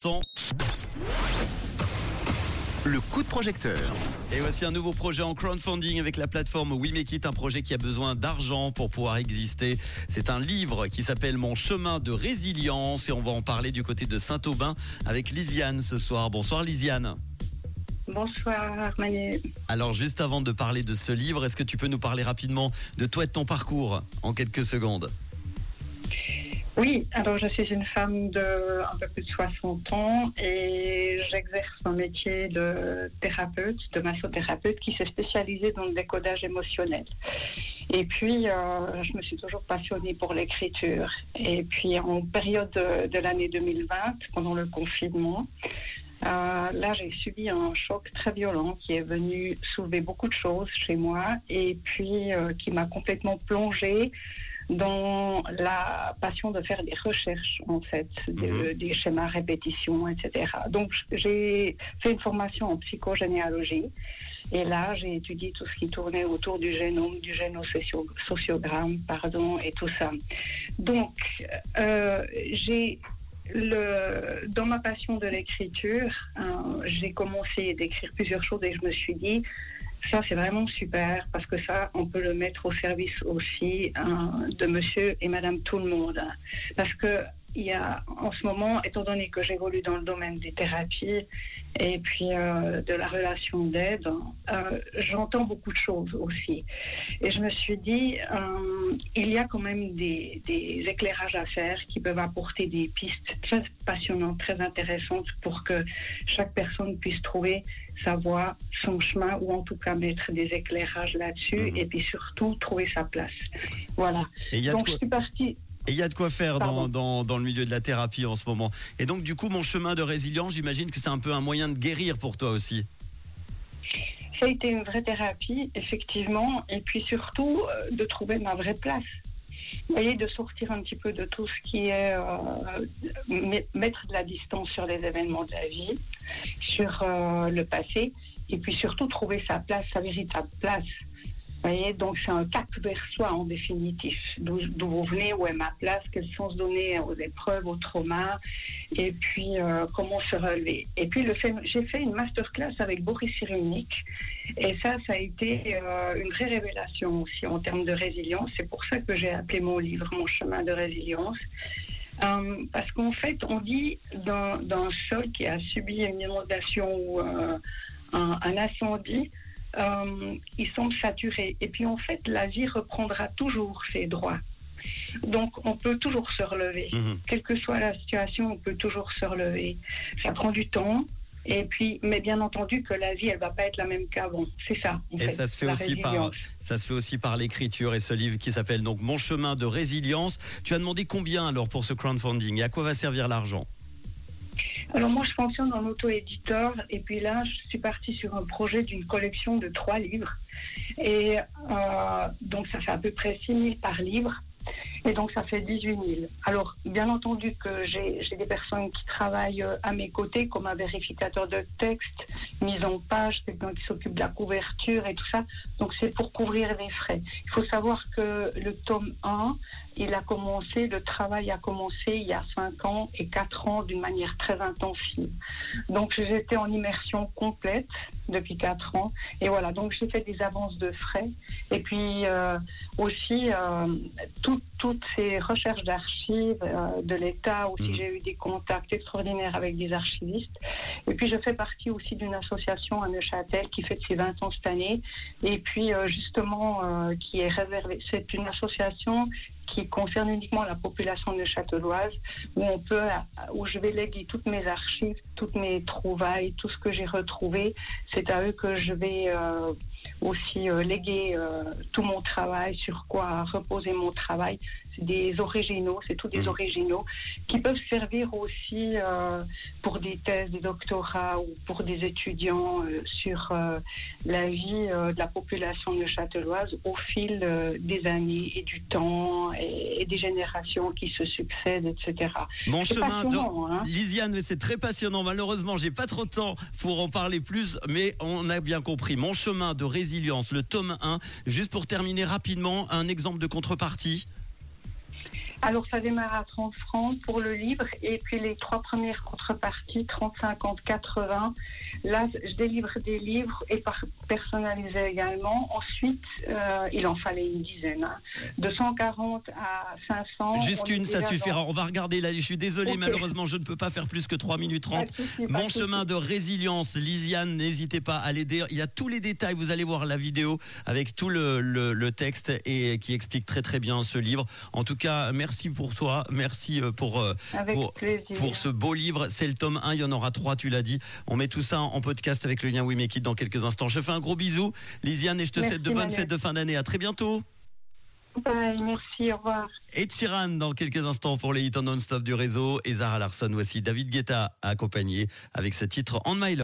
Temps. Le coup de projecteur. Et voici un nouveau projet en crowdfunding avec la plateforme We Make It, un projet qui a besoin d'argent pour pouvoir exister. C'est un livre qui s'appelle Mon chemin de résilience et on va en parler du côté de Saint-Aubin avec Lisiane ce soir. Bonsoir Lisiane. Bonsoir Manu. Alors juste avant de parler de ce livre, est-ce que tu peux nous parler rapidement de toi et de ton parcours en quelques secondes? Oui, alors je suis une femme de un peu plus de 60 ans et j'exerce un métier de thérapeute, de massothérapeute qui s'est spécialisé dans le décodage émotionnel. Et puis, euh, je me suis toujours passionnée pour l'écriture. Et puis, en période de, l'année 2020, pendant le confinement, euh, là, j'ai subi un choc très violent qui est venu soulever beaucoup de choses chez moi et puis euh, qui m'a complètement plongée dans la passion de faire des recherches, en fait, de- des schémas répétitions, etc. Donc, j'ai fait une formation en psychogénéalogie. Et là, j'ai étudié tout ce qui tournait autour du génome, du génosociogramme, pardon, et tout ça. Donc, euh, j'ai le, dans ma passion de l'écriture, euh, j'ai commencé d'écrire plusieurs choses et je me suis dit, ça c'est vraiment super parce que ça, on peut le mettre au service aussi euh, de monsieur et madame tout le monde. Parce que il y a en ce moment, étant donné que j'évolue dans le domaine des thérapies et puis euh, de la relation d'aide, euh, j'entends beaucoup de choses aussi. Et je me suis dit, il y a quand même des, des éclairages à faire qui peuvent apporter des pistes très passionnantes, très intéressantes pour que chaque personne puisse trouver sa voie, son chemin, ou en tout cas mettre des éclairages là-dessus, Mhm. et puis surtout trouver sa place. Voilà. Et il y a de Donc quoi, je suis partie. et il y a de quoi faire dans, dans, dans le milieu de la thérapie en ce moment. Et donc du coup, mon chemin de résilience, j'imagine que c'est un peu un moyen de guérir pour toi aussi. Ça a été une vraie thérapie, effectivement, et puis surtout euh, de trouver ma vraie place. Vous voyez, de sortir un petit peu de tout ce qui est euh, met- mettre de la distance sur les événements de la vie, sur euh, le passé, et puis surtout trouver sa place, sa véritable place. Voyez, donc c'est un cap vers soi en définitif. D'où vous venez, où est ma place, quel sens donner aux épreuves, aux traumas, et puis euh, comment se relever. Et puis j'ai fait une masterclass avec Boris Cyrulnik, et ça, ça a été euh, une vraie révélation aussi en termes de résilience. C'est pour ça que j'ai appelé mon livre Mon chemin de résilience. Euh, parce qu'en fait, on dit d'un sol qui a subi une inondation ou un incendie, euh, il semble saturé. Et puis en fait, la vie reprendra toujours ses droits. Donc on peut toujours se relever. Mhm. Quelle que soit la situation, on peut toujours se relever. Ça prend du temps. Et puis, mais bien entendu que la vie, elle va pas être la même qu'avant. C'est ça. En Et fait, ça se fait aussi par ça se fait aussi par l'écriture et ce livre qui s'appelle donc Mon chemin de résilience. Tu as demandé combien alors pour ce crowdfunding et à quoi va servir l'argent? Alors moi, je fonctionne en auto-éditeur et puis là, je suis partie sur un projet d'une collection de trois livres. Et euh, donc, ça fait à peu près 6 000 par livre. Et donc, ça fait 18 000. Alors, bien entendu que j'ai des personnes qui travaillent euh, à mes côtés, comme un vérificateur de texte, mise en page, quelqu'un qui s'occupe de la couverture et tout ça. Donc, c'est pour couvrir les frais. Il faut savoir que le tome 1, il a commencé, le travail a commencé il y a 5 ans et 4 ans d'une manière très intensive. Donc, j'étais en immersion complète depuis 4 ans. Et voilà, donc j'ai fait des avances de frais. Et puis euh, aussi, euh, tout- toutes ces recherches d'archives euh, de l'État, aussi Mhm. j'ai eu des contacts extraordinaires avec des archivistes. Et puis je fais partie aussi d'une association à Neuchâtel qui fête ses 20 ans cette année. Et puis justement, qui est réservée, c'est une association qui concerne uniquement la population neuchâteloise, où on peut, où je vais léguer toutes mes archives, toutes mes trouvailles, tout ce que j'ai retrouvé. C'est à eux que je vais euh, aussi euh, léguer euh, tout mon travail, sur quoi reposer mon travail. Des originaux, c'est tous des Mhm. originaux qui peuvent servir aussi euh, pour des thèses, des doctorats ou pour des étudiants euh, sur euh, la vie de la population neuchâteloise au fil des années et du temps et, et des générations qui se succèdent, etc. Mon chemin de passionnant, hein. Lisiane, c'est très passionnant. Malheureusement, j'ai pas trop de temps pour en parler plus, mais on a bien compris. Mon chemin de résilience, le tome 1. Juste pour terminer rapidement, un exemple de contrepartie. Alors, ça démarre à 30 francs pour le livre et puis les trois premières contreparties, 30, 50, 80. Là, je délivre des livres et par personnalisés également. Ensuite, euh, il en fallait une dizaine. Hein. De 140 à 500. Juste une, ça suffira. On va regarder là. Je suis désolé, malheureusement, je ne peux pas faire plus que 3 minutes 30. Mon chemin de résilience, Lisiane, n'hésitez pas à l'aider. Il y a tous les détails. Vous allez voir la vidéo avec tout le, le texte et qui explique très très bien ce livre. En tout cas, merci merci pour toi. Merci euh, pour, euh, pour, ce beau livre. C'est le tome 1. Il y en aura 3, tu l'as dit. On met tout ça en podcast avec le lien We Make It dans quelques instants. Je fais un gros bisou, Lisiane, et je te souhaite de bonnes fêtes de fin d'année. À très bientôt. merci, au revoir. Et Chiran dans quelques instants pour les hits en non-stop du réseau. Et Zara Larson, voici David Guetta accompagné avec ce titre On My